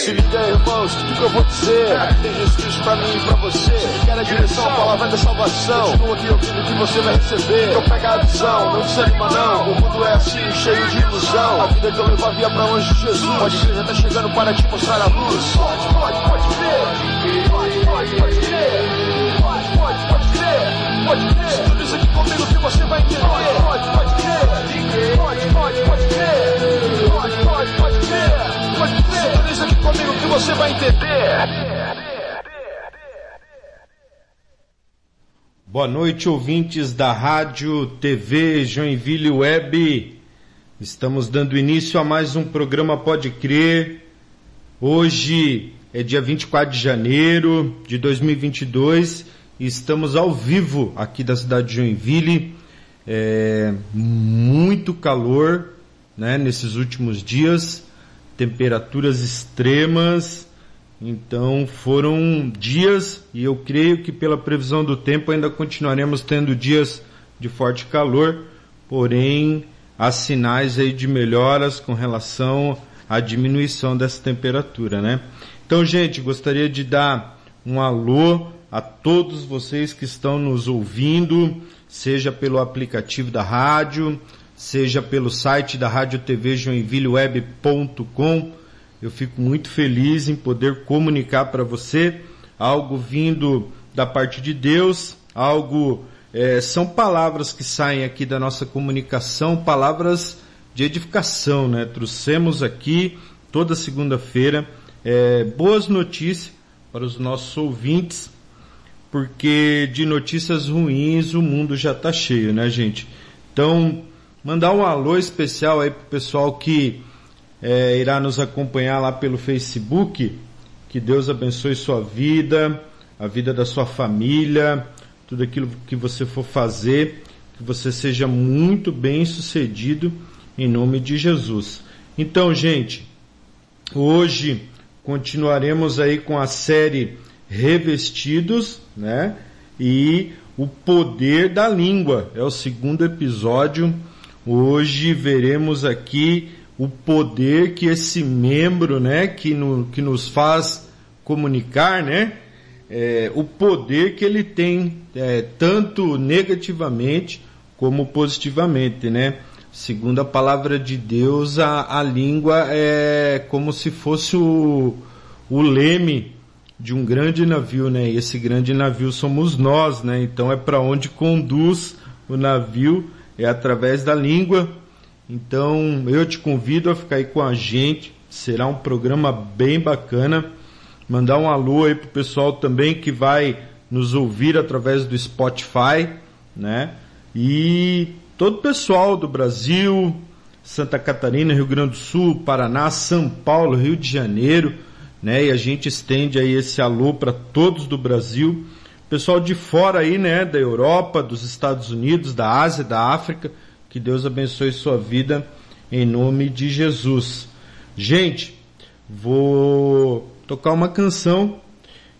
Se liga, irmãos, tudo que eu vou dizer. Tem Jesus pra mim e pra você. Quer a direção, a palavra da salvação. Continua aqui ouvindo que você vai receber. Então pega a visão, não desanima não. O mundo é assim, cheio de ilusão. A vida que eu levo via pra longe de Jesus. Pode crer, já tá chegando para te mostrar a luz. Pode, pode, pode crer. Pode, pode, pode crer. Pode, pode, pode crer. Pode crer. Sintoniza aqui comigo que você vai entender. Você vai entender. Boa noite, ouvintes da Rádio TV Joinville Web. Estamos dando início a mais um programa Pode Crer. Hoje é dia 24 de janeiro de 2022 e estamos ao vivo aqui da cidade de Joinville. É, muito calor né, nesses últimos dias, temperaturas extremas. Então foram dias e eu creio que pela previsão do tempo ainda continuaremos tendo dias de forte calor, porém há sinais aí de melhoras com relação à diminuição dessa temperatura, né? Então, gente, gostaria de dar um alô a todos vocês que estão nos ouvindo, seja pelo aplicativo da rádio, seja pelo site da Rádio TV Joinvilleweb.com. Eu fico muito feliz em poder comunicar para você algo vindo da parte de Deus, algo é, são palavras que saem aqui da nossa comunicação, palavras de edificação, né? Trouxemos aqui toda segunda-feira é, boas notícias para os nossos ouvintes, porque de notícias ruins o mundo já está cheio, né, gente? Então, mandar um alô especial aí pro pessoal que é, irá nos acompanhar lá pelo Facebook. Que Deus abençoe sua vida, a vida da sua família, tudo aquilo que você for fazer, que você seja muito bem sucedido em nome de Jesus. Então, gente, hoje continuaremos aí com a série Revestidos, né? E o poder da língua é o segundo episódio. Hoje veremos aqui o poder que esse membro, né, que, no, que nos faz comunicar, né, é, o poder que ele tem, é, tanto negativamente como positivamente, né? Segundo a palavra de Deus, a, a língua é como se fosse o, o leme de um grande navio, né? E esse grande navio somos nós, né? Então é para onde conduz o navio, é através da língua. Então eu te convido a ficar aí com a gente, será um programa bem bacana mandar um alô aí pro pessoal também que vai nos ouvir através do Spotify, né? E todo o pessoal do Brasil, Santa Catarina, Rio Grande do Sul, Paraná, São Paulo, Rio de Janeiro, né? E a gente estende aí esse alô para todos do Brasil, pessoal de fora aí, né, da Europa, dos Estados Unidos, da Ásia, da África, que Deus abençoe sua vida em nome de Jesus. Gente, vou tocar uma canção.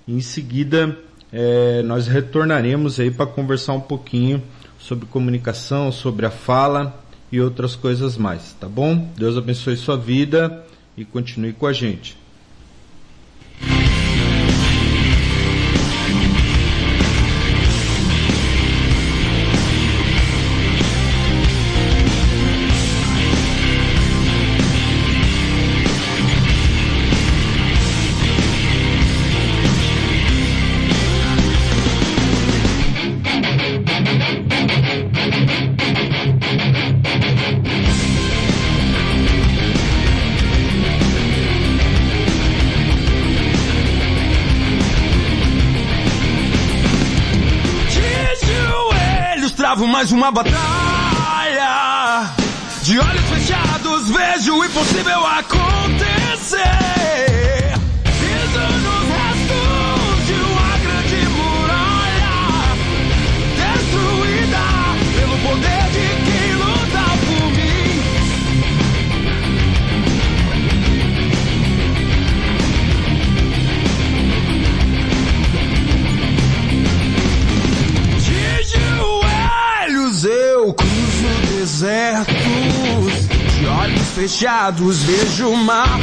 Em seguida, é, nós retornaremos aí para conversar um pouquinho sobre comunicação, sobre a fala e outras coisas mais, tá bom? Deus abençoe sua vida e continue com a gente. Uma batalha. De olhos fechados vejo o impossível acontecer. Fechados vejo o mar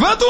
Levanta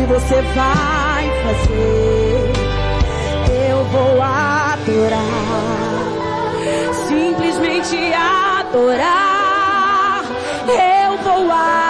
Que você vai fazer? Eu vou adorar. Simplesmente adorar. Eu vou adorar.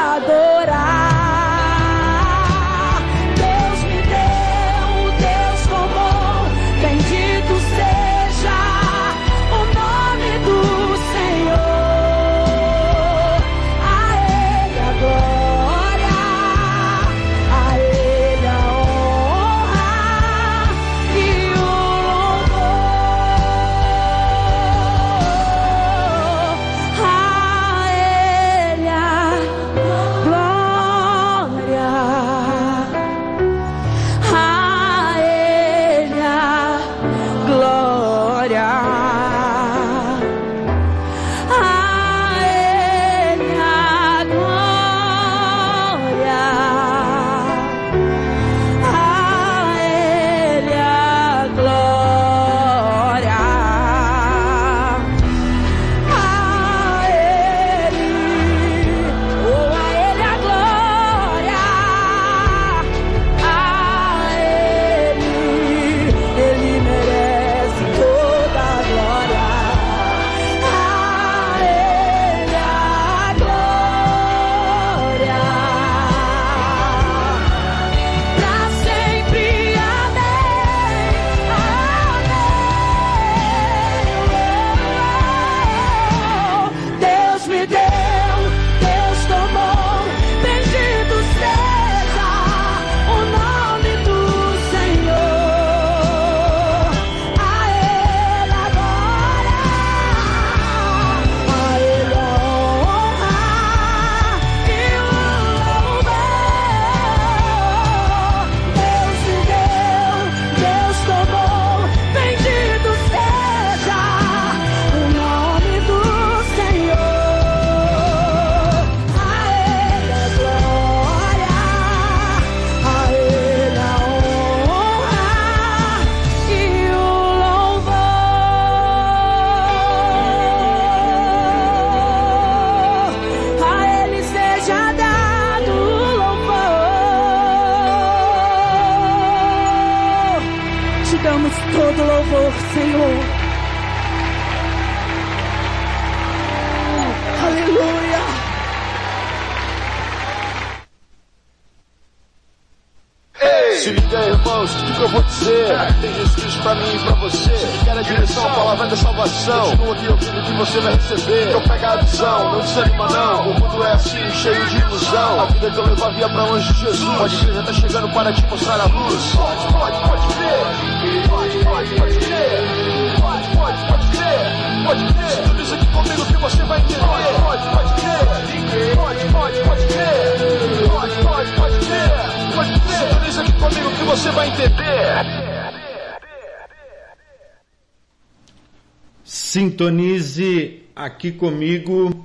Sintonize aqui comigo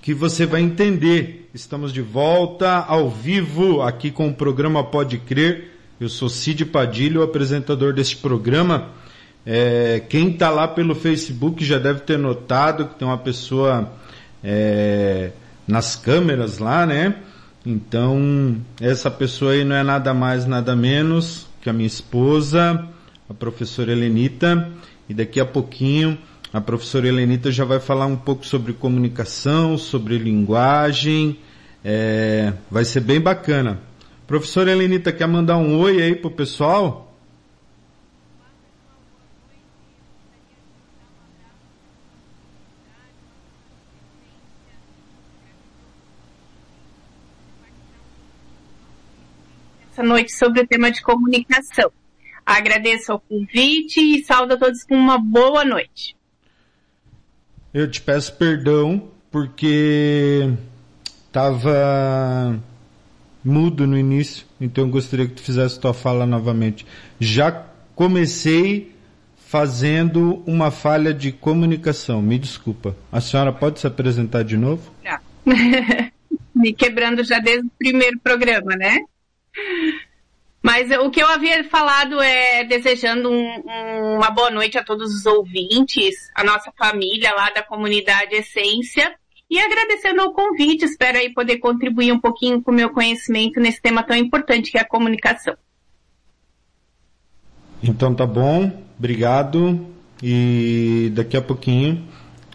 que você vai entender. Estamos de volta ao vivo aqui com o programa Pode Crer. Eu sou Cid Padilha, o apresentador deste programa. É, quem está lá pelo Facebook já deve ter notado que tem uma pessoa é, nas câmeras lá, né? Então, essa pessoa aí não é nada mais, nada menos que a minha esposa, a professora Helenita. E daqui a pouquinho a professora Helenita já vai falar um pouco sobre comunicação, sobre linguagem. É, vai ser bem bacana. Professora Helenita, quer mandar um oi aí pro pessoal? essa noite sobre o tema de comunicação. Agradeço ao convite e saúdo a todos com uma boa noite. Eu te peço perdão porque estava mudo no início, então eu gostaria que tu fizesse tua fala novamente. Já comecei fazendo uma falha de comunicação, me desculpa. A senhora pode se apresentar de novo? Tá. me quebrando já desde o primeiro programa, né? Mas o que eu havia falado é desejando um, um, uma boa noite a todos os ouvintes, a nossa família lá da comunidade Essência e agradecendo o convite, espero aí poder contribuir um pouquinho com o meu conhecimento nesse tema tão importante que é a comunicação. Então tá bom, obrigado e daqui a pouquinho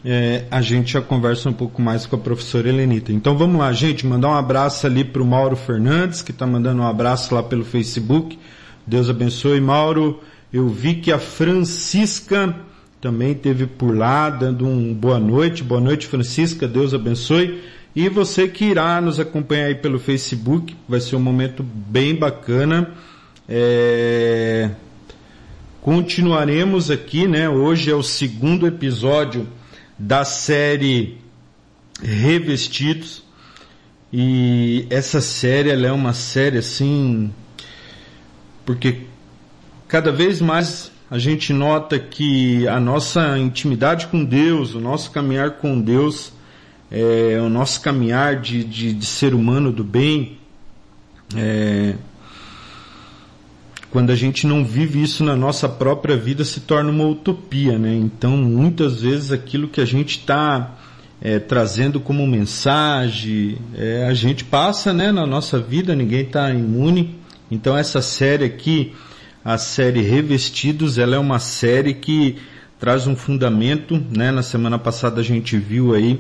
é, a gente já conversa um pouco mais com a professora Helenita. Então vamos lá, gente, mandar um abraço ali para o Mauro Fernandes, que está mandando um abraço lá pelo Facebook. Deus abençoe, Mauro. Eu vi que a Francisca também teve por lá, dando um boa noite. Boa noite, Francisca. Deus abençoe. E você que irá nos acompanhar aí pelo Facebook, vai ser um momento bem bacana. É... Continuaremos aqui, né? Hoje é o segundo episódio da série Revestidos. E essa série ela é uma série assim porque cada vez mais a gente nota que a nossa intimidade com Deus, o nosso caminhar com Deus, é, o nosso caminhar de, de, de ser humano do bem, é, quando a gente não vive isso na nossa própria vida, se torna uma utopia, né? Então, muitas vezes aquilo que a gente está é, trazendo como mensagem, é, a gente passa, né, na nossa vida, ninguém está imune. Então, essa série aqui, a série Revestidos, ela é uma série que traz um fundamento, né? Na semana passada a gente viu aí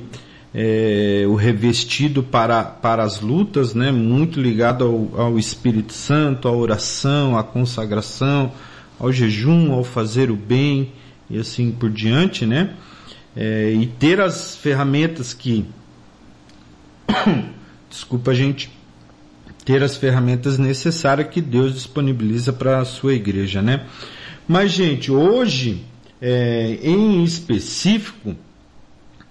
é, o revestido para, para as lutas, né? muito ligado ao, ao Espírito Santo, à oração, à consagração, ao jejum, ao fazer o bem e assim por diante, né? É, e ter as ferramentas que. Desculpa, gente. Ter as ferramentas necessárias que Deus disponibiliza para a sua igreja, né? Mas, gente, hoje, é, em específico,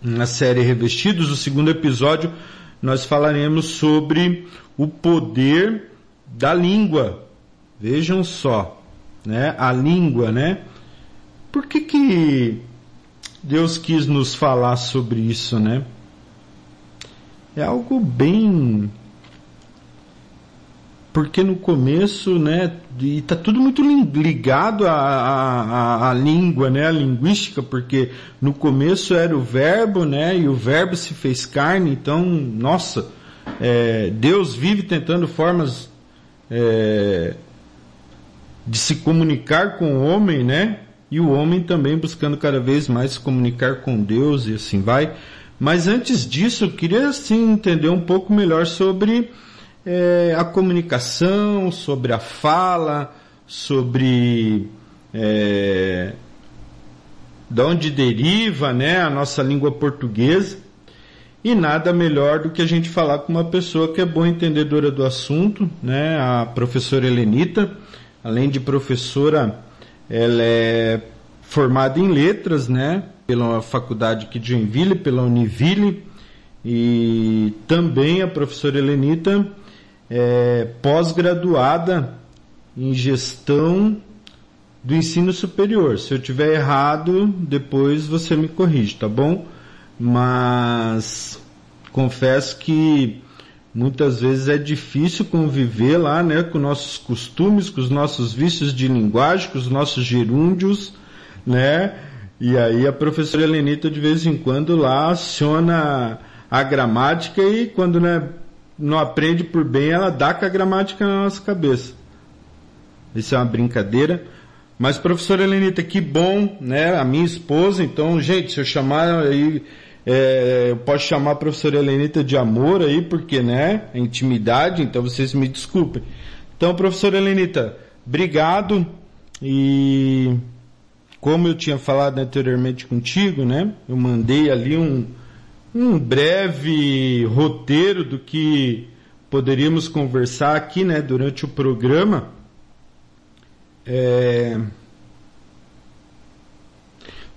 na série Revestidos, o segundo episódio, nós falaremos sobre o poder da língua. Vejam só, né? A língua, né? Por que que Deus quis nos falar sobre isso, né? É algo bem porque no começo, né, e tá tudo muito ligado à, à, à, língua, né, à linguística, porque no começo era o verbo, né, e o verbo se fez carne, então, nossa, é, Deus vive tentando formas é, de se comunicar com o homem, né, e o homem também buscando cada vez mais se comunicar com Deus e assim vai. Mas antes disso, eu queria assim entender um pouco melhor sobre é, a comunicação, sobre a fala, sobre é, de onde deriva né, a nossa língua portuguesa. E nada melhor do que a gente falar com uma pessoa que é boa entendedora do assunto, né, a professora Helenita. Além de professora, ela é formada em letras, né, pela faculdade aqui de Joinville, pela Univille, e também a professora Helenita é, pós-graduada em gestão do ensino superior. Se eu tiver errado, depois você me corrige, tá bom? Mas confesso que muitas vezes é difícil conviver lá, né, com nossos costumes, com os nossos vícios de linguagem, com os nossos gerúndios, né? E aí a professora Helenita de vez em quando lá aciona a gramática e quando né, não aprende por bem, ela dá com a gramática na nossa cabeça. Isso é uma brincadeira. Mas, professora Helenita, que bom, né? A minha esposa, então, gente, se eu chamar aí, é, eu posso chamar a professora Helenita de amor aí, porque, né? É intimidade, então vocês me desculpem. Então, professora Helenita, obrigado. E como eu tinha falado anteriormente contigo, né? Eu mandei ali um, um breve roteiro do que poderíamos conversar aqui, né, durante o programa. É...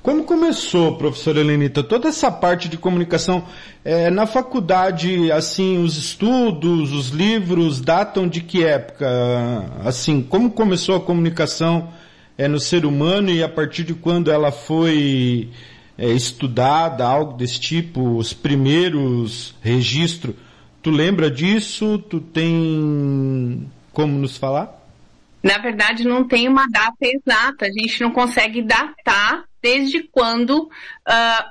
Como começou, professora Helenita, toda essa parte de comunicação? É, na faculdade, assim, os estudos, os livros datam de que época? Assim, como começou a comunicação é, no ser humano e a partir de quando ela foi é, estudada, algo desse tipo, os primeiros registros, Tu lembra disso? Tu tem como nos falar? Na verdade, não tem uma data exata. A gente não consegue datar desde quando uh,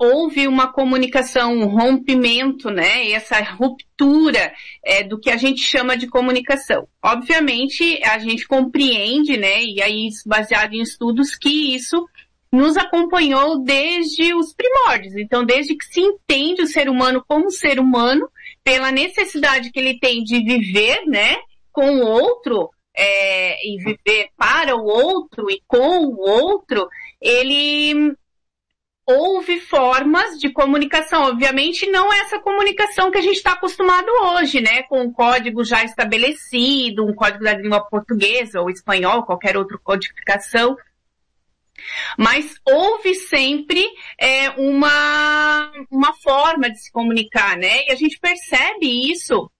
houve uma comunicação, um rompimento, né? Essa ruptura é, do que a gente chama de comunicação. Obviamente, a gente compreende, né? E aí, baseado em estudos, que isso nos acompanhou desde os primórdios. Então, desde que se entende o ser humano como ser humano, pela necessidade que ele tem de viver, né? Com o outro, é, e viver para o outro e com o outro, ele houve formas de comunicação. Obviamente, não é essa comunicação que a gente está acostumado hoje, né? Com um código já estabelecido, um código da língua portuguesa ou espanhol, qualquer outra codificação. Mas houve sempre é, uma, uma forma de se comunicar, né? E a gente percebe isso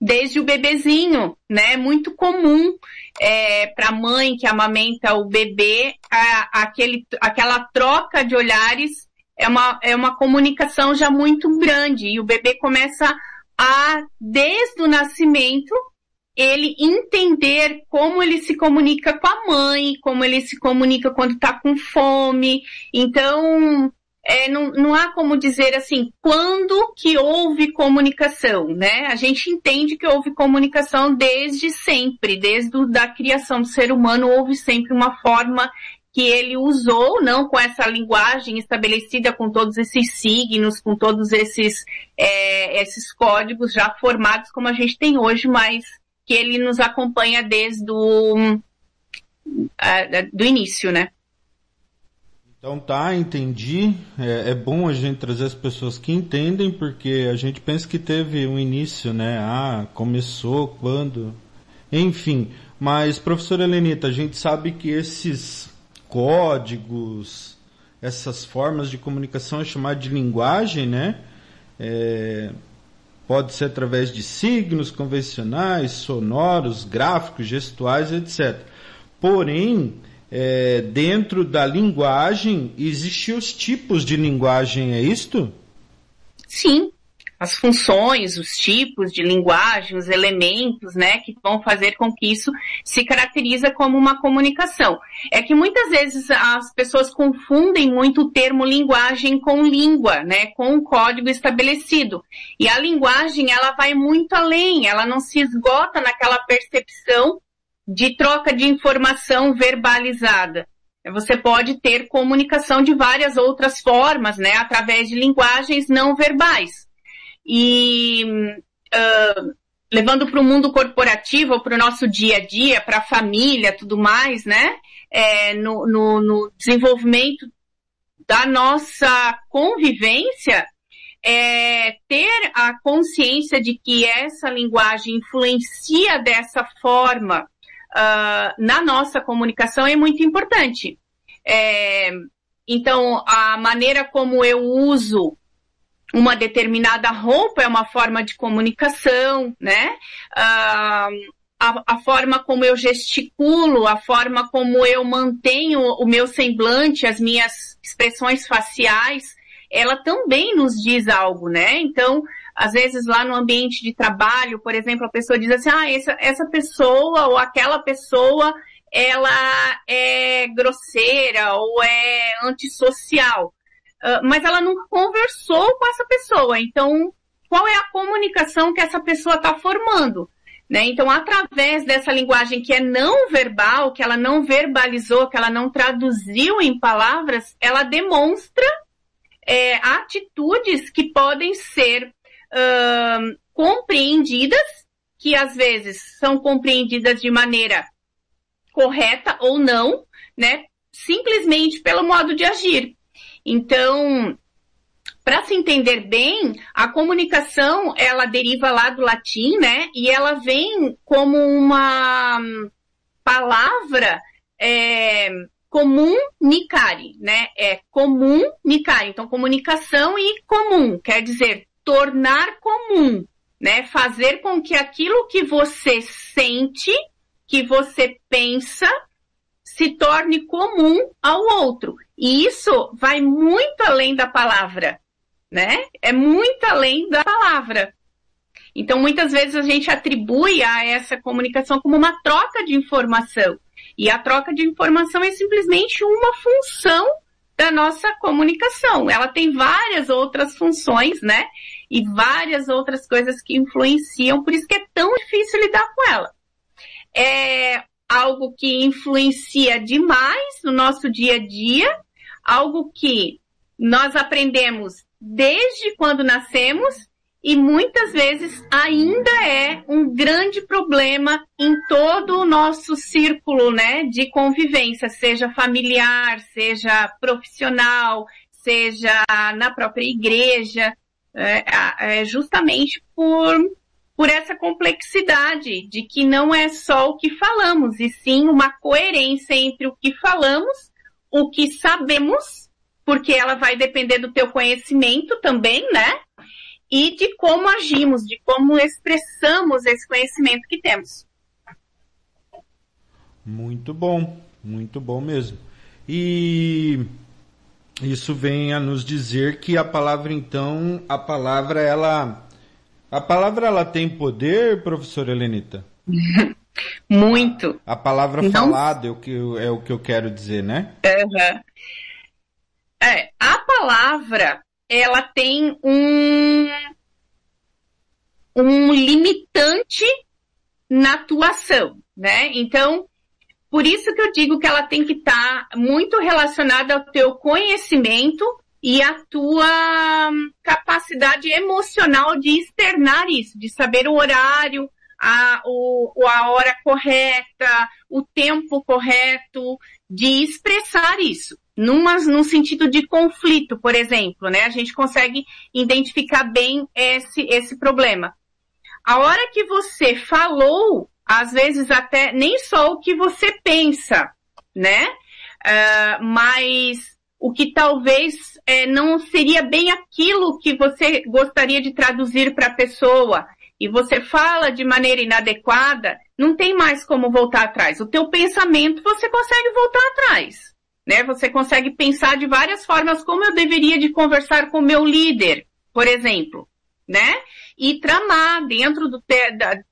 desde o bebezinho, né? Muito comum é, para a mãe que amamenta o bebê, a, aquele, aquela troca de olhares é uma, é uma comunicação já muito grande e o bebê começa a, desde o nascimento, ele entender como ele se comunica com a mãe, como ele se comunica quando está com fome. Então, é, não, não há como dizer assim, quando que houve comunicação, né? A gente entende que houve comunicação desde sempre, desde o, da criação do ser humano, houve sempre uma forma que ele usou, não com essa linguagem estabelecida, com todos esses signos, com todos esses, é, esses códigos já formados como a gente tem hoje, mas que ele nos acompanha desde o do início, né? Então tá, entendi. É, é, bom a gente trazer as pessoas que entendem, porque a gente pensa que teve um início, né? Ah, começou quando. Enfim, mas professora Helenita, a gente sabe que esses códigos, essas formas de comunicação é chamado de linguagem, né? É, pode ser através de signos convencionais, sonoros, gráficos, gestuais, etc. Porém, é, dentro da linguagem, existem os tipos de linguagem, é isto? Sim. As funções, os tipos de linguagem, os elementos, né, que vão fazer com que isso se caracteriza como uma comunicação. É que muitas vezes as pessoas confundem muito o termo linguagem com língua, né, com um código estabelecido. E a linguagem, ela vai muito além, ela não se esgota naquela percepção de troca de informação verbalizada. Você pode ter comunicação de várias outras formas, né, através de linguagens não verbais. E uh, levando para o mundo corporativo, para o nosso dia a dia, para a família, tudo mais, né, é, no, no, no desenvolvimento da nossa convivência, é, ter a consciência de que essa linguagem influencia dessa forma uh, na nossa comunicação é muito importante. É, então, a maneira como eu uso uma determinada roupa é uma forma de comunicação, né? Uh, a, a, forma como eu gesticulo, a forma como eu mantenho o meu semblante, as minhas expressões faciais, ela também nos diz algo, né? Então, às vezes lá no ambiente de trabalho, por exemplo, a pessoa diz assim, ah, essa, essa pessoa ou aquela pessoa, ela é grosseira ou é antissocial. Uh, mas ela nunca conversou com essa pessoa. Então, qual é a comunicação que essa pessoa está formando? Né? Então, através dessa linguagem que é não verbal, que ela não verbalizou, que ela não traduziu em palavras, ela demonstra é, atitudes que podem ser uh, compreendidas, que às vezes são compreendidas de maneira correta ou não, né? Simplesmente pelo modo de agir. Então, para se entender bem, a comunicação ela deriva lá do latim, né? E ela vem como uma palavra é, comunicare, né? É comunicare. Então, comunicação e comum quer dizer tornar comum, né? Fazer com que aquilo que você sente, que você pensa, se torne comum ao outro. E isso vai muito além da palavra, né? É muito além da palavra. Então, muitas vezes a gente atribui a essa comunicação como uma troca de informação. E a troca de informação é simplesmente uma função da nossa comunicação. Ela tem várias outras funções, né? E várias outras coisas que influenciam, por isso que é tão difícil lidar com ela. É algo que influencia demais no nosso dia a dia, algo que nós aprendemos desde quando nascemos e muitas vezes ainda é um grande problema em todo o nosso círculo, né, de convivência, seja familiar, seja profissional, seja na própria igreja, é, é justamente por por essa complexidade de que não é só o que falamos, e sim uma coerência entre o que falamos, o que sabemos, porque ela vai depender do teu conhecimento também, né? E de como agimos, de como expressamos esse conhecimento que temos. Muito bom, muito bom mesmo. E isso vem a nos dizer que a palavra então, a palavra ela a palavra ela tem poder, professora Helenita? Muito. A palavra Não- falada é o, que, eu- é o que eu quero dizer, né? Uhum. É, a palavra, ela tem um, um limitante na atuação, né? Então, por isso que eu digo que ela tem que estar muito relacionada ao teu conhecimento e à tua capacidade emocional de externar isso, de saber o horário, a, o, a hora correta, o tempo correto, de expressar isso. Numa, num sentido de conflito, por exemplo, né? A gente consegue identificar bem esse, esse problema. A hora que você falou, às vezes até nem só o que você pensa, né? Ah, mas o que talvez eh, não seria bem aquilo que você gostaria de traduzir para a pessoa e você fala de maneira inadequada, não tem mais como voltar atrás. O teu pensamento você consegue voltar atrás, né? Você consegue pensar de várias formas como eu deveria de conversar com o meu líder, por exemplo, né? E tramar dentro do te, da,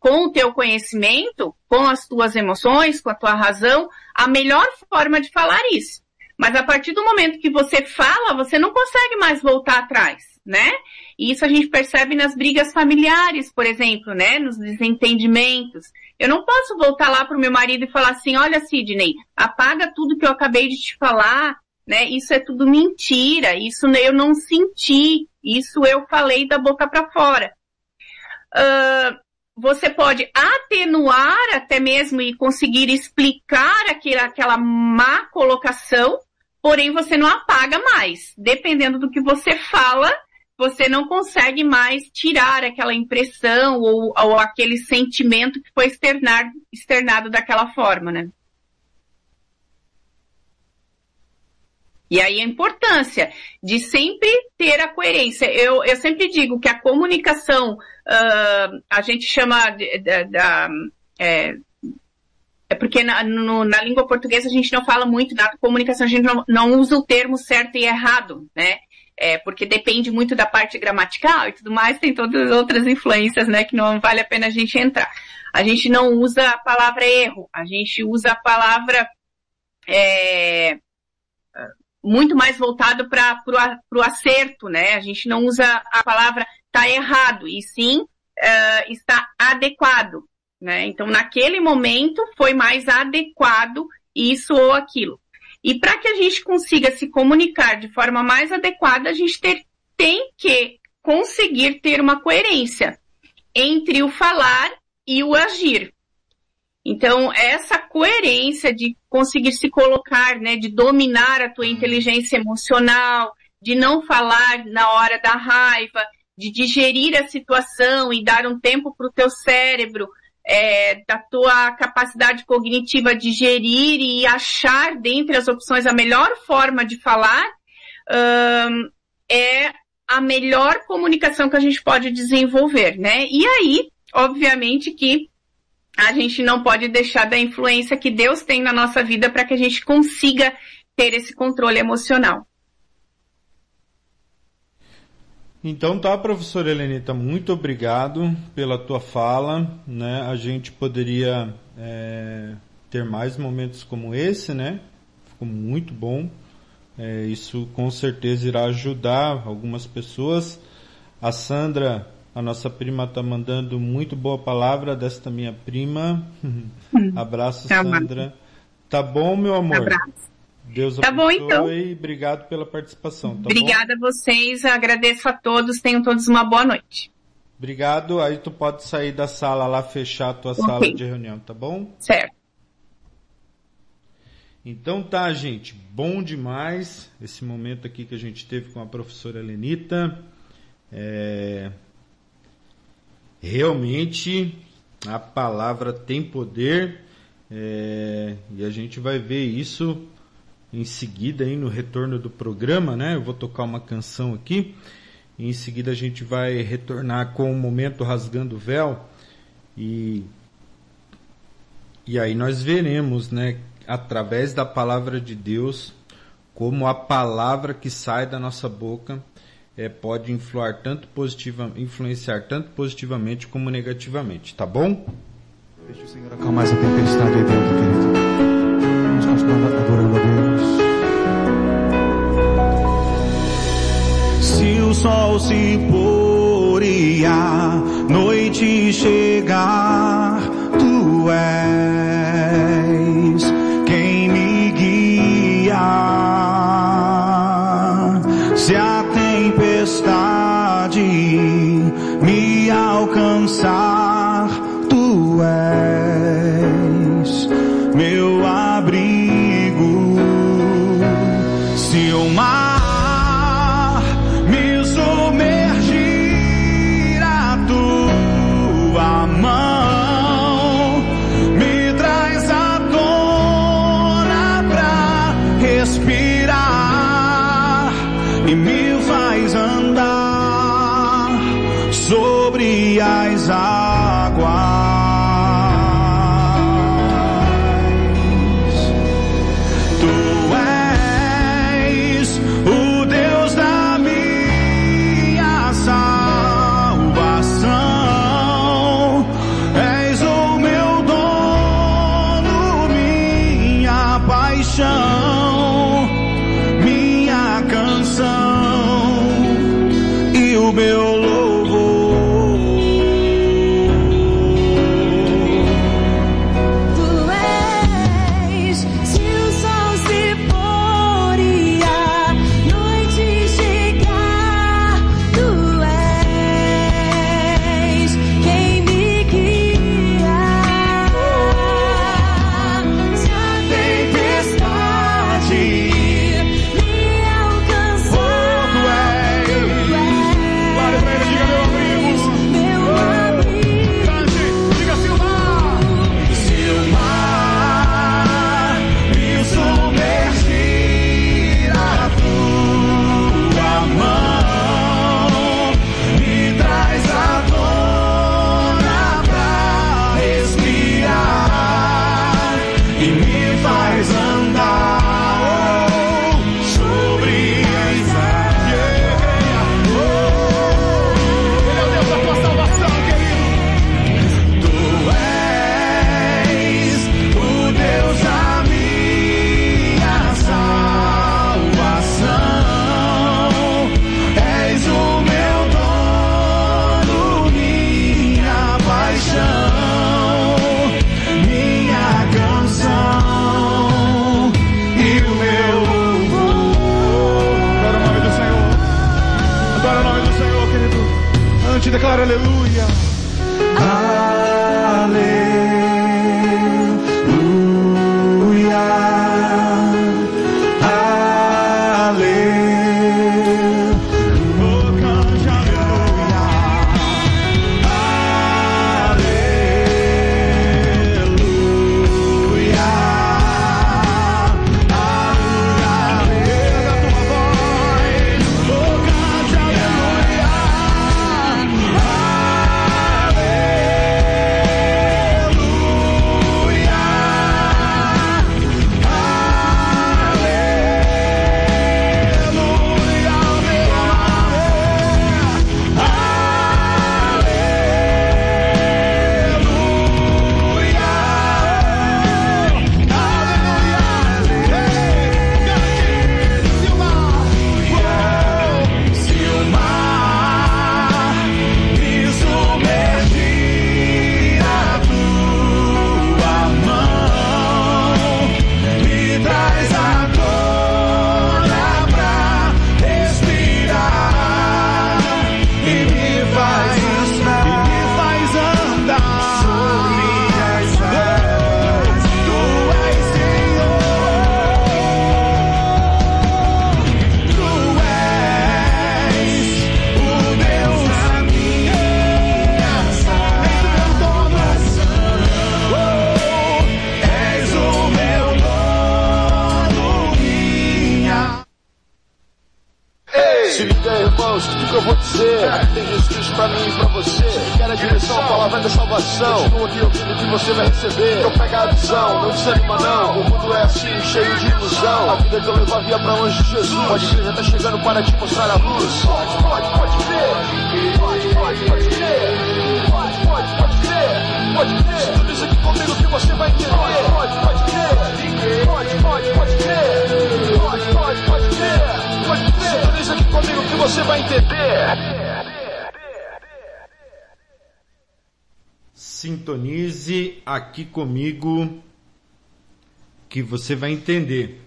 com o teu conhecimento, com as tuas emoções, com a tua razão, a melhor forma de falar isso. Mas a partir do momento que você fala, você não consegue mais voltar atrás, né? E isso a gente percebe nas brigas familiares, por exemplo, né? Nos desentendimentos. Eu não posso voltar lá pro meu marido e falar assim, olha Sidney, apaga tudo que eu acabei de te falar, né? Isso é tudo mentira, isso eu não senti, isso eu falei da boca para fora. Ah, você pode atenuar até mesmo e conseguir explicar aquela, aquela má colocação, porém você não apaga mais. Dependendo do que você fala, você não consegue mais tirar aquela impressão ou, ou aquele sentimento que foi externar, externado daquela forma, né? E aí a importância de sempre ter a coerência. Eu, eu sempre digo que a comunicação, ah, a gente chama da- é, é porque na, no- na língua portuguesa a gente não fala muito da comunicação, a gente não, não usa o termo certo e errado, né? É, porque depende muito da parte gramatical e tudo mais, tem todas as outras influências, né, que não vale a pena a gente entrar. A gente não usa a palavra erro, a gente usa a palavra é, muito mais voltado para o acerto, né? A gente não usa a palavra tá errado, e sim eh, está adequado, né? Então, naquele momento, foi mais adequado isso ou aquilo. E para que a gente consiga se comunicar de forma mais adequada, a gente ter, tem que conseguir ter uma coerência entre o falar e o agir. Então, essa coerência de conseguir se colocar, né, de dominar a tua inteligência emocional, de não falar na hora da raiva, de digerir a situação e dar um tempo para o teu cérebro, é, da tua capacidade cognitiva de gerir e achar dentre as opções a melhor forma de falar, hum, é a melhor comunicação que a gente pode desenvolver, né? E aí, obviamente que a gente não pode deixar da influência que Deus tem na nossa vida para que a gente consiga ter esse controle emocional. Então tá, professora Helenita, muito obrigado pela tua fala, né? A gente poderia é, ter mais momentos como esse, né? Ficou muito bom. É, isso com certeza irá ajudar algumas pessoas. A Sandra, a nossa prima, está mandando muito boa palavra desta minha prima. Abraço, Tá. Sandra. Tá bom, meu amor? Abraço. Deus Tá bom, abençoe então. e obrigado pela participação. Tá bom? Obrigada a vocês, agradeço a todos, tenham todos uma boa noite. Obrigado. Aí tu pode sair da sala lá, fechar a tua Ok. sala de reunião, tá bom? Certo. Então tá, gente. Bom demais esse momento aqui que a gente teve com a professora Lenita. É... Realmente a palavra tem poder é, e a gente vai ver isso em seguida aí no retorno do programa, né? Eu vou tocar uma canção aqui em seguida a gente vai retornar com o momento rasgando o véu e e aí nós veremos, né, através da palavra de Deus, como a palavra que sai da nossa boca é, pode influar tanto positiva, influenciar tanto positivamente como negativamente, tá bom? Deixa o Senhor acalmar essa tempestade aí dentro, querido. Vamos continuar adorando sol se pôr e a noite chegar, tu és sobre as águas. Declara aleluia. Aleluia. Se liga, irmãos, o que eu vou dizer? É. Tem Jesus pra mim e pra você. Quero quer a direção, a palavra da salvação. Continua aqui ouvindo que você vai receber. Então pega a visão, não desanima não. O mundo é assim, cheio de ilusão. A vida que eu levo via pra longe de Jesus. Pode crer, já tá chegando para te mostrar a luz. Pode, pode, pode crer. Pode, pode, pode crer. Pode, pode, pode crer. Pode crer. Tudo isso aqui comigo que você vai entender. Você vai entender. Sintonize aqui comigo que você vai entender.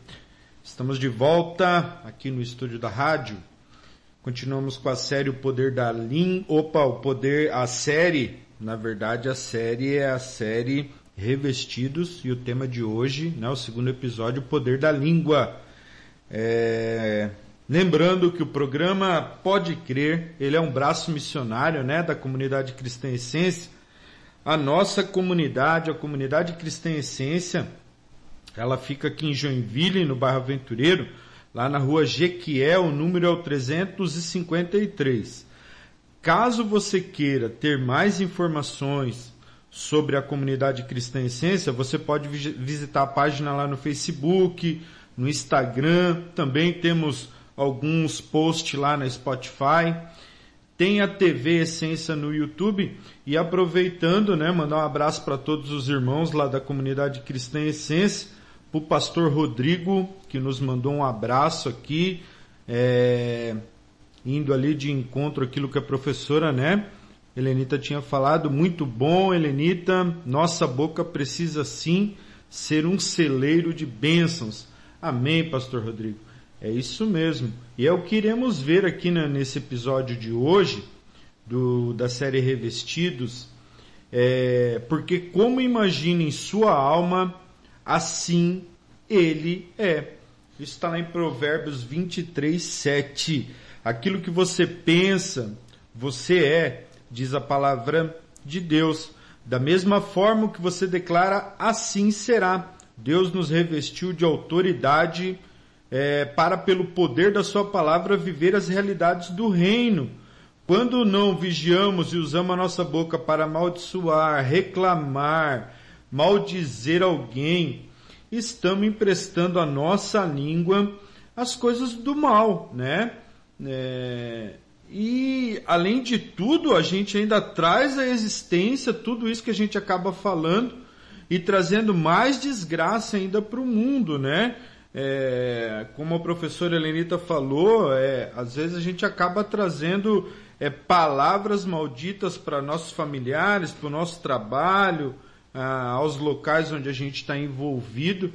Estamos de volta aqui no estúdio da rádio. Continuamos com a série O Poder da Língua. Opa, o poder, a série, na verdade, a série é a série Revestidos e o tema de hoje, né, o segundo episódio, O Poder da Língua. É, Lembrando que o programa Pode Crer, ele é um braço missionário, né, da comunidade Cristã Essência. A nossa comunidade, a comunidade Cristã Essência, ela fica aqui em Joinville, no bairro Aventureiro, lá na rua Jequiel, o número é o 353. Caso você queira ter mais informações sobre a comunidade Cristã Essência, você pode vi- visitar a página lá no Facebook, no Instagram, também temos alguns posts lá na Spotify. Tem a TV Essência no YouTube e aproveitando, né, mandar um abraço para todos os irmãos lá da comunidade Cristã Essência, para o pastor Rodrigo, que nos mandou um abraço aqui, é, indo ali de encontro aquilo que a professora, né, Helenita tinha falado, muito bom, Helenita, nossa boca precisa sim ser um celeiro de bênçãos. Amém, pastor Rodrigo. É isso mesmo. E é o que iremos ver aqui nesse episódio de hoje, do, da série Revestidos, é, porque como imagina em sua alma, assim ele é. Isso está lá em Provérbios 23, 7. Aquilo que você pensa, você é, diz a palavra de Deus. Da mesma forma que você declara, assim será. Deus nos revestiu de autoridade é, para, pelo poder da Sua palavra, viver as realidades do reino. Quando não vigiamos e usamos a nossa boca para amaldiçoar, reclamar, maldizer alguém, estamos emprestando a nossa língua as coisas do mal, né? É, e além de tudo, a gente ainda traz à existência tudo isso que a gente acaba falando e trazendo mais desgraça ainda para o mundo, né? É, como a professora Helenita falou, é, às vezes a gente acaba trazendo é, palavras malditas para nossos familiares, para o nosso trabalho, ah, aos locais onde a gente está envolvido,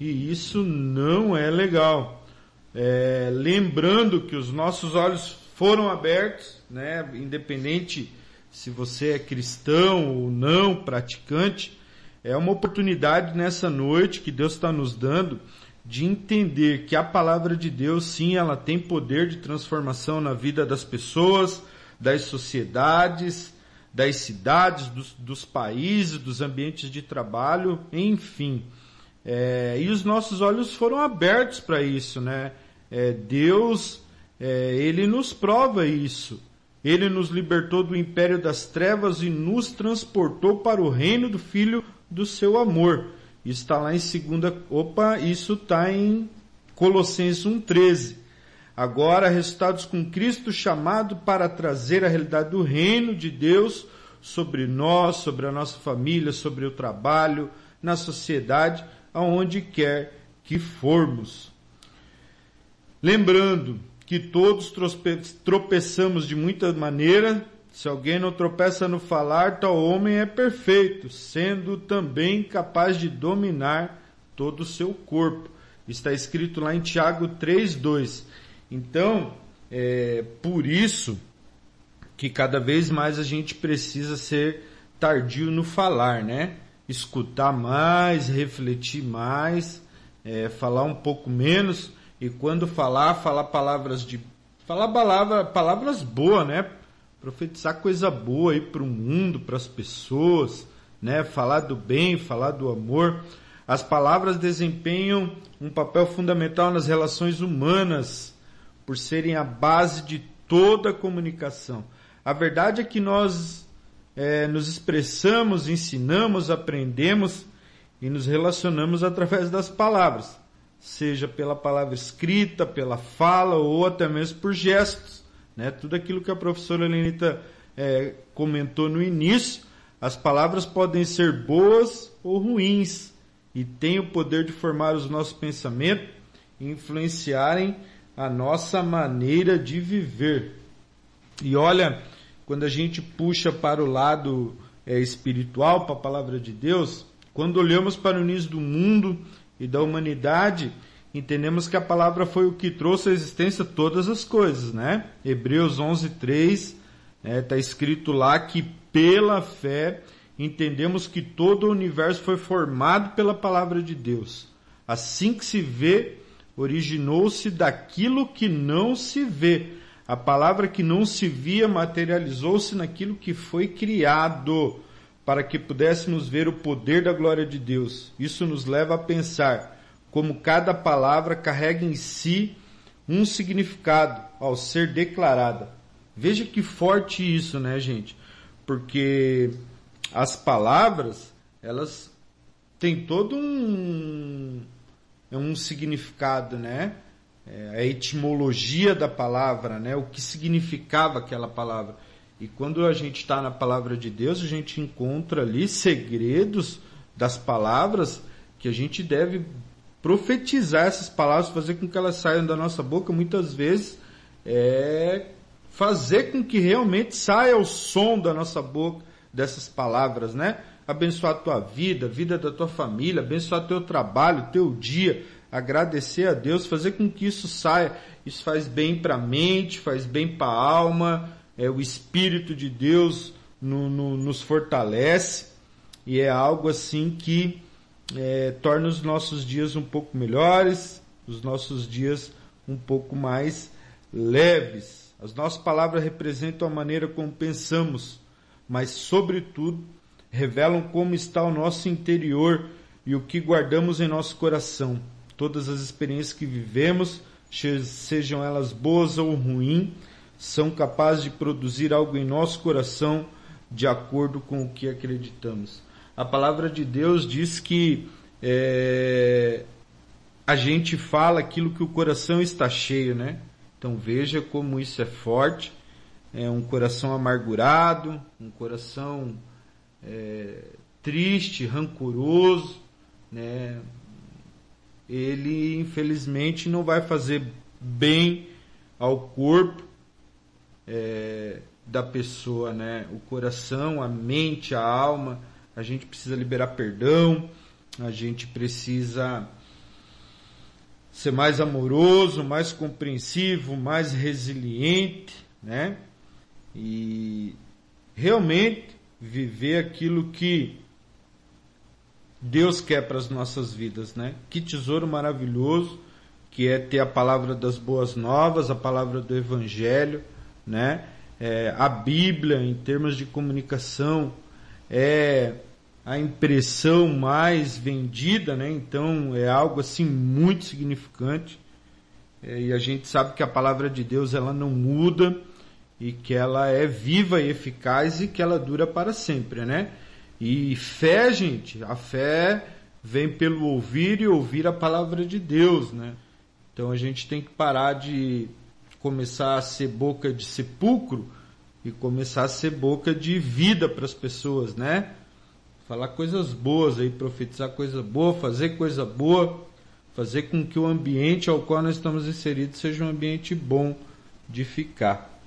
e isso não é legal. É, lembrando que os nossos olhos foram abertos, né, independente se você é cristão ou não, praticante, é uma oportunidade nessa noite que Deus está nos dando de entender que a palavra de Deus, sim, ela tem poder de transformação na vida das pessoas, das sociedades, das cidades, dos, dos países, dos ambientes de trabalho, enfim. É, e os nossos olhos foram abertos para isso, né? É, Deus, é, ele nos prova isso. Ele nos libertou do império das trevas e nos transportou para o reino do Filho do seu amor. Isso está lá em segunda. Opa, isso está em Colossenses 1,13. Agora, resultados com Cristo chamado para trazer a realidade do reino de Deus sobre nós, sobre a nossa família, sobre o trabalho, na sociedade, aonde quer que formos. Lembrando que todos trope- tropeçamos de muita maneira, se alguém não tropeça no falar, tal homem é perfeito, sendo também capaz de dominar todo o seu corpo. Está escrito lá em Tiago 3,2. Então, é por isso que cada vez mais a gente precisa ser tardio no falar, né? Escutar mais, refletir mais, é, falar um pouco menos e quando falar, falar palavras de falar palavra, palavras boas, né? Profetizar coisa boa aí para o mundo, para as pessoas, né? Falar do bem, falar do amor. As palavras desempenham um papel fundamental nas relações humanas, por serem a base de toda a comunicação. A verdade é que nós é, nos expressamos, ensinamos, aprendemos e nos relacionamos através das palavras, seja pela palavra escrita, pela fala ou até mesmo por gestos. Né? Tudo aquilo que a professora Lenita é, comentou no início, as palavras podem ser boas ou ruins e têm o poder de formar os nossos pensamentos e influenciarem a nossa maneira de viver. E olha, quando a gente puxa para o lado é, espiritual, para a palavra de Deus, quando olhamos para o início do mundo e da humanidade, entendemos que a palavra foi o que trouxe à existência todas as coisas, né? Hebreus 11, 3, está escrito lá que pela fé entendemos que todo o universo foi formado pela palavra de Deus. Assim que se vê, originou-se daquilo que não se vê. A palavra que não se via materializou-se naquilo que foi criado para que pudéssemos ver o poder da glória de Deus. Isso nos leva a pensar como cada palavra carrega em si um significado ao ser declarada. Veja que forte isso, né, gente? Porque as palavras, elas têm todo um, um significado, né? É, a etimologia da palavra, né? O que significava aquela palavra. E quando a gente está na palavra de Deus, a gente encontra ali segredos das palavras que a gente deve profetizar essas palavras, fazer com que elas saiam da nossa boca, muitas vezes é fazer com que realmente saia o som da nossa boca dessas palavras, né? Abençoar a tua vida, a vida da tua família, abençoar teu trabalho, teu dia, agradecer a Deus, fazer com que isso saia. Isso faz bem para a mente, faz bem para a alma, é, o Espírito de Deus no, no, nos fortalece e é algo assim que é, torna os nossos dias um pouco melhores, os nossos dias um pouco mais leves. As nossas palavras representam a maneira como pensamos, mas, sobretudo, revelam como está o nosso interior e o que guardamos em nosso coração. Todas as experiências que vivemos, sejam elas boas ou ruins, são capazes de produzir algo em nosso coração de acordo com o que acreditamos. A palavra de Deus diz que é, a gente fala aquilo que o coração está cheio, né? Então veja como isso é forte. É um coração amargurado, um coração é, triste, rancoroso, né? Ele infelizmente não vai fazer bem ao corpo é, da pessoa, né? O coração, a mente, a alma. A gente precisa liberar perdão, a gente precisa ser mais amoroso, mais compreensivo, mais resiliente, né? E realmente viver aquilo que Deus quer para as nossas vidas, né? Que tesouro maravilhoso que é ter a palavra das boas novas, a palavra do evangelho, né? É, a Bíblia, em termos de comunicação, é a impressão mais vendida, né? Então é algo assim muito significante. É, e a gente sabe que a palavra de Deus ela não muda e que ela é viva e eficaz e que ela dura para sempre, né? E fé, gente, a fé vem pelo ouvir e ouvir a palavra de Deus, né? Então a gente tem que parar de começar a ser boca de sepulcro e começar a ser boca de vida para as pessoas, né? Falar coisas boas aí, profetizar coisa boa, fazer coisa boa, fazer com que o ambiente ao qual nós estamos inseridos seja um ambiente bom de ficar.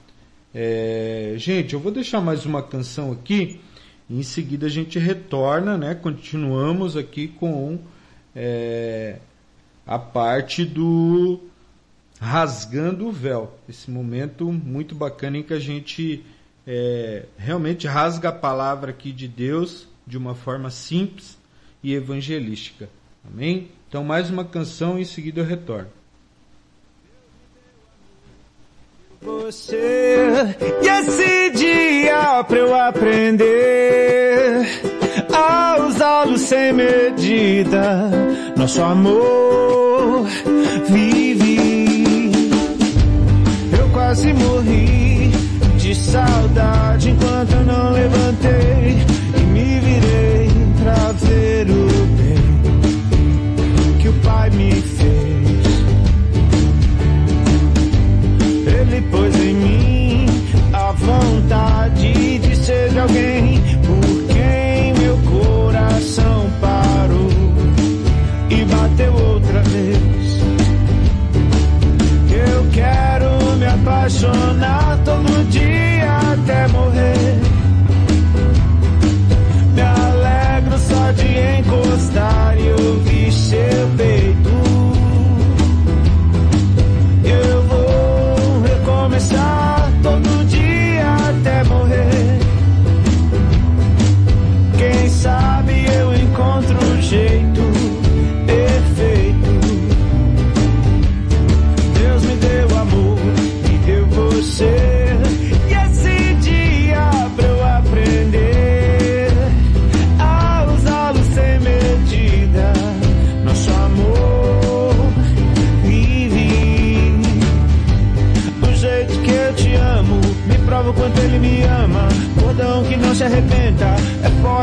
É, gente, eu vou deixar mais uma canção aqui. Em seguida a gente retorna, né? Continuamos aqui com é, a parte do rasgando o véu. Esse momento muito bacana em que a gente é, realmente rasga a palavra aqui de Deus de uma forma simples e evangelística. Amém? Então, mais uma canção e em seguida eu retorno. Você e esse dia pra eu aprender a usá-lo sem medida. Nosso amor vive. Eu quase morri de de saudade enquanto eu não levantei pra ver o bem que o Pai me fez. Ele pôs em mim a vontade de ser de alguém por quem meu coração parou e bateu outra vez. Eu quero me apaixonar todo dia até morrer.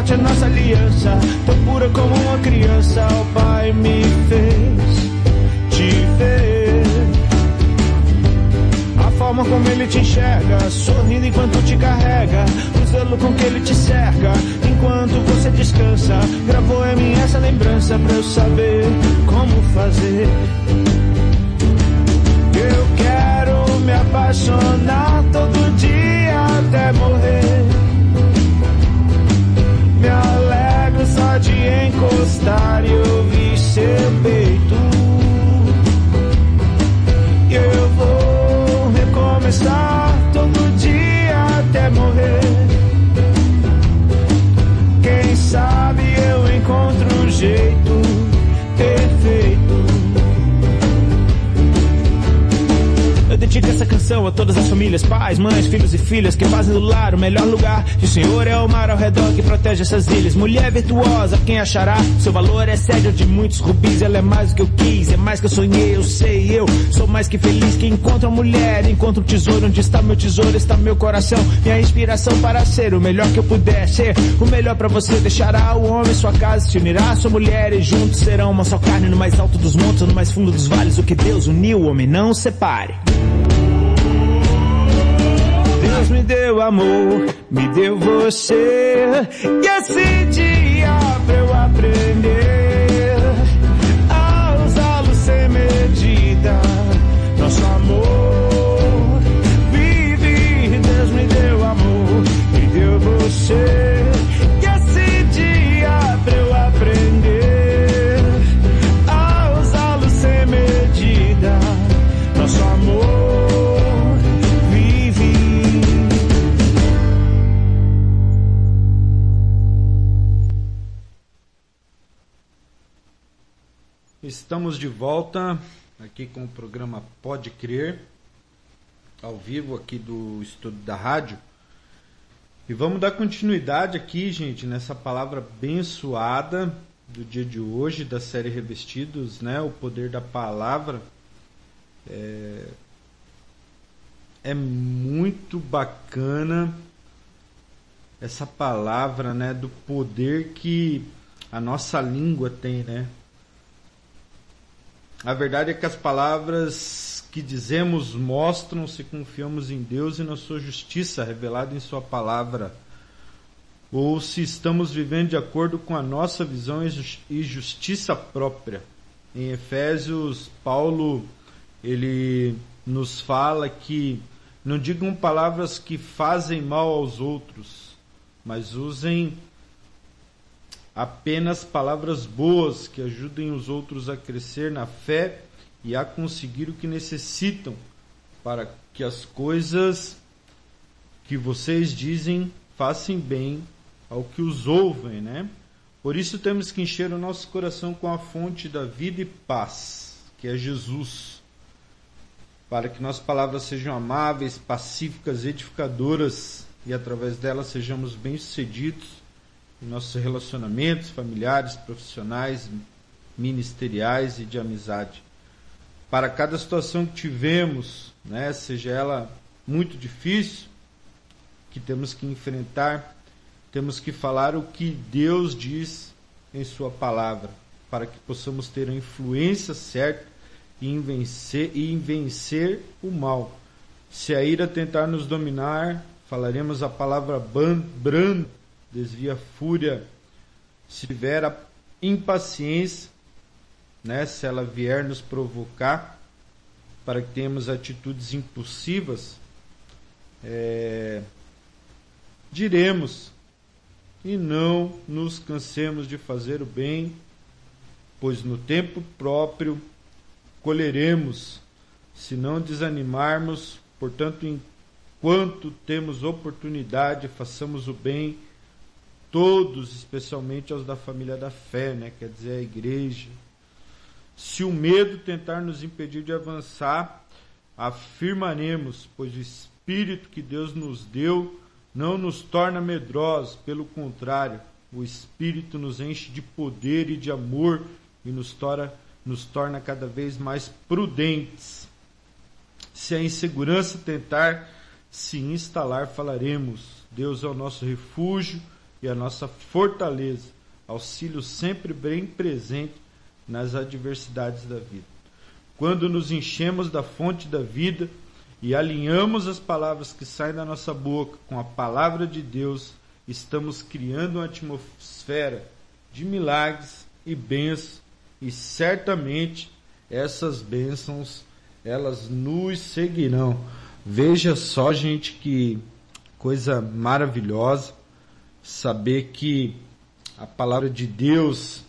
Forte a nossa aliança. Tão pura como uma criança. O Pai me fez te ver. A forma como ele te enxerga, sorrindo enquanto te carrega, o zelo com que ele te cerca, enquanto você descansa. Gravou em mim essa lembrança pra eu saber como fazer. Eu quero me apaixonar todo dia até morrer. De encostar e ouvir seu peito. Eu vou recomeçar todo dia até morrer. Quem sabe eu encontro um jeito perfeito. Eu dedico essa canção a todas as famílias, pais, mães, filhos e filhas que fazem do lar o melhor lugar. E o Senhor é o mar ao redor que protege essas ilhas. Mulher virtuosa, quem achará? Seu valor excede o de muitos rubis. Ela é mais do que eu quis, é mais que eu sonhei. Eu sei, eu sou mais que feliz que encontra uma mulher. Encontra um tesouro, onde está meu tesouro, está meu coração. Minha inspiração para ser o melhor que eu puder ser. O melhor para você deixará o homem sua casa, se unirá a sua mulher e juntos serão uma só carne no mais alto dos montes, no mais fundo dos vales. O que Deus uniu, o homem não separe. Me deu amor, me deu você. E esse dia volta aqui com o programa Pode Crer, ao vivo aqui do estúdio da rádio. E vamos dar continuidade aqui, gente, nessa palavra abençoada do dia de hoje, da série Revestidos, né? O poder da palavra. É, é muito bacana essa palavra, né? Do poder que a nossa língua tem, né? A verdade é que as palavras que dizemos mostram se confiamos em Deus e na sua justiça revelada em sua palavra, ou se estamos vivendo de acordo com a nossa visão e jus- justiça própria. Em Efésios, Paulo ele nos fala que não digam palavras que fazem mal aos outros, mas usem apenas palavras boas que ajudem os outros a crescer na fé e a conseguir o que necessitam para que as coisas que vocês dizem façam bem ao que os ouvem, né? Por isso temos que encher o nosso coração com a fonte da vida e paz, que é Jesus, para que nossas palavras sejam amáveis, pacíficas, edificadoras e através delas sejamos bem-sucedidos em nossos relacionamentos familiares, profissionais, ministeriais e de amizade. Para cada situação que tivemos, né, seja ela muito difícil, que temos que enfrentar, temos que falar o que Deus diz em Sua palavra, para que possamos ter a influência certa em vencer, e vencer o mal. Se a ira tentar nos dominar, falaremos a palavra branda, desvia a fúria. Se tiver a impaciência, né, se ela vier nos provocar, para que tenhamos atitudes impulsivas, é, diremos e não nos cansemos de fazer o bem, pois no tempo próprio colheremos, se não desanimarmos. Portanto, enquanto temos oportunidade, façamos o bem, todos, especialmente aos da família da fé, né? quer dizer, a igreja. Se o medo tentar nos impedir de avançar, afirmaremos, pois o Espírito que Deus nos deu não nos torna medrosos, pelo contrário, o Espírito nos enche de poder e de amor e nos torna, nos torna cada vez mais prudentes. Se a insegurança tentar se instalar, falaremos: Deus é o nosso refúgio e a nossa fortaleza, auxílio sempre bem presente nas adversidades da vida. Quando nos enchemos da fonte da vida e alinhamos as palavras que saem da nossa boca com a palavra de Deus, estamos criando uma atmosfera de milagres e bênçãos, e certamente essas bênçãos elas nos seguirão. Veja só, gente, que coisa maravilhosa saber que a palavra de Deus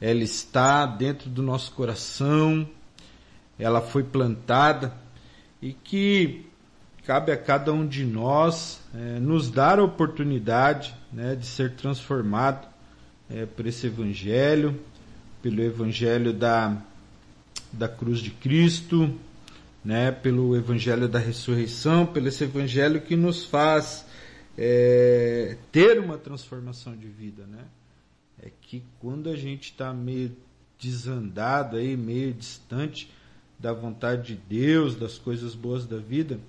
ela está dentro do nosso coração, ela foi plantada e que cabe a cada um de nós eh, nos dar a oportunidade né, de ser transformado eh, por esse evangelho, pelo evangelho da, da cruz de Cristo, né, pelo evangelho da ressurreição, pelo esse evangelho que nos faz eh, ter uma transformação de vida, né? É que quando a gente está meio desandado aí, meio distante da vontade de Deus, das coisas boas da vida,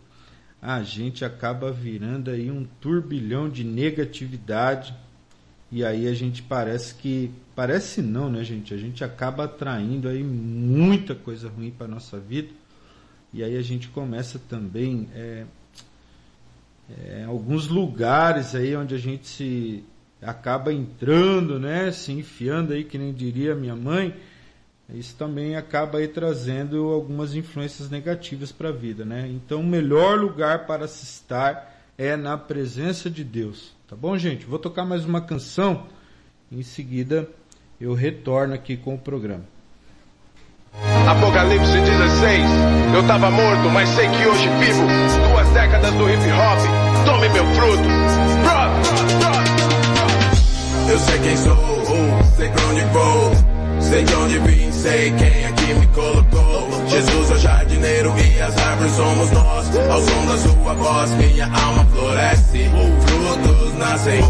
a gente acaba virando aí um turbilhão de negatividade e aí a gente parece que parece não, né, gente? A gente acaba atraindo aí muita coisa ruim para nossa vida e aí a gente começa também é, é, alguns lugares aí onde a gente se acaba entrando, né, se enfiando aí, que nem diria minha mãe, isso também acaba aí trazendo algumas influências negativas para a vida, né? Então, o melhor lugar para se estar é na presença de Deus, tá bom, gente? Vou tocar mais uma canção, em seguida eu retorno aqui com o programa. Apocalipse 16. Eu tava morto, mas sei que hoje vivo. Duas décadas do hip hop, tome meu fruto. Eu sei quem sou, sei pra onde vou. Sei de onde vim, sei quem aqui me colocou. Jesus é o jardineiro e as árvores somos nós. Ao som da sua voz, minha alma floresce. Frutos nascem,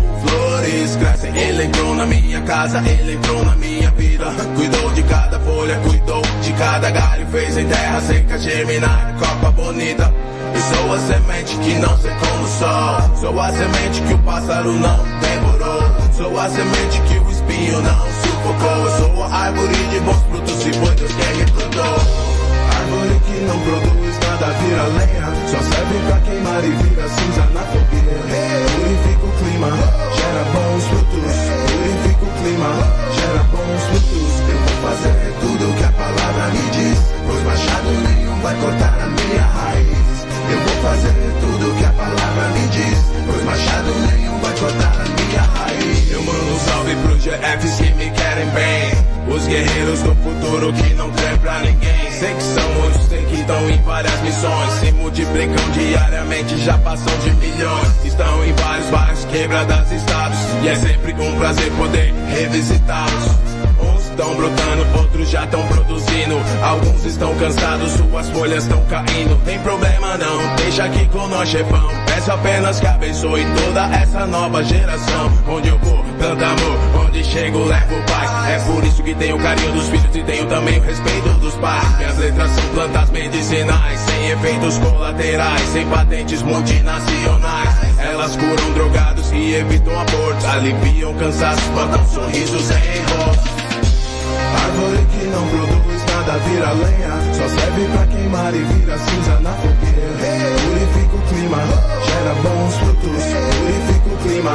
minha casa, ele entrou na minha vida. Cuidou de cada folha, cuidou de cada galho. Fez em terra seca germinar, copa bonita. E sou a semente que não secou no sol. Sou a semente que o pássaro não devorou. Sou a semente que o espinho não sufocou. Eu sou a árvore de bons frutos, se foi Deus quem me plantou. Árvore que não produz nada vira lenha. Só serve pra queimar e vira cinza na fogueira. Purifica o clima. O clima, gera bons frutos. Eu vou fazer tudo que a palavra me diz. Pois machado nenhum vai cortar a minha raiz. Eu vou fazer tudo que a palavra me diz. Machado nenhum vai cortar a minha raiz. Eu mando um salve pros GFs que me querem bem. Os guerreiros do futuro que não crê pra ninguém. Sei que são muitos, sei que estão em várias missões. Se multiplicam diariamente, já passam de milhões. Estão em vários bairros, quebradas, estados. E é sempre um prazer poder revisitá-los. Estão brotando, outros já estão produzindo. Alguns estão cansados, suas folhas estão caindo. Tem problema não, deixa aqui com nós, chefão. Peço apenas que abençoe toda essa nova geração. Onde eu vou, tanto amor, onde chego, levo paz. É por isso que tenho o carinho dos filhos e tenho também o respeito dos pais. Minhas letras são plantas medicinais, sem efeitos colaterais, sem patentes multinacionais. Elas curam drogados e evitam abortos, aliviam cansaços, plantam sorrisos em rosto. Árvore que não produz nada vira lenha. Só serve pra queimar e vira cinza na fogueira. Purifica o clima, gera bons frutos. Purifica o clima,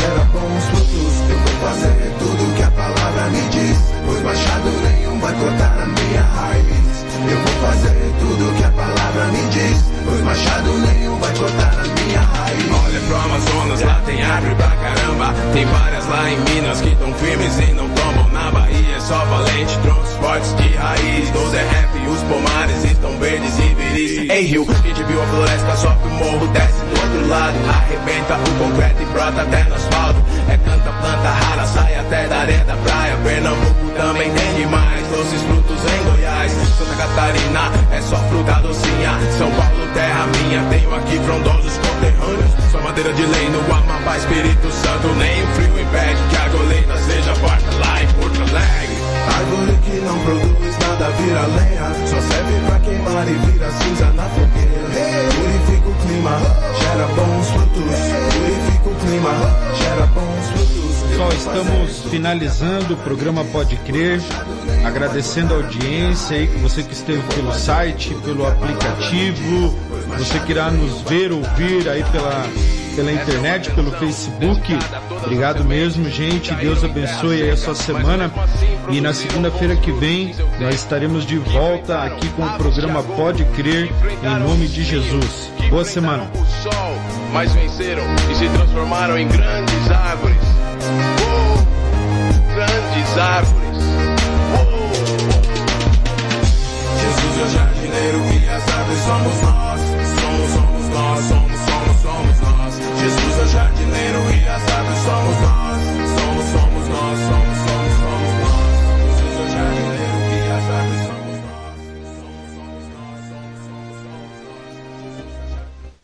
gera bons frutos. Eu vou fazer tudo que a palavra me diz. Pois machado nenhum vai cortar a minha lado Arrebenta o concreto e brota até no asfalto. É tanta planta rara, sai até da areia da praia. Pernambuco também tem demais, doces frutos em Goiás. Santa Catarina é só fruta docinha. São Paulo, terra minha, tenho aqui frondosos conterrâneos. Só madeira de lei no Amapá, Espírito Santo Nem o frio impede que a goleira seja porta lá em Porto Alegre. Árvore que não produz nada vira lenha. Só serve pra queimar e vira cinza na fogueira. o clima, gera bons frutos Purifica o clima, gera bons frutos Pessoal, estamos finalizando o programa Pode Crer, agradecendo a audiência aí, você que esteve pelo site, pelo aplicativo, você que irá nos ver, ouvir aí pela, pela internet, pelo Facebook. Obrigado mesmo, gente. Deus abençoe aí a sua semana. E na segunda-feira que vem nós estaremos de volta aqui com o programa Pode Crer, em nome de Jesus. Boa semana. o sol, mas venceram e se transformaram em grandes árvores. Oh, grandes árvores. Oh. Jesus é o jardineiro e as árvores somos nós. Somos, somos nós, somos, somos, somos nós. Jesus é o jardineiro e as árvores somos nós.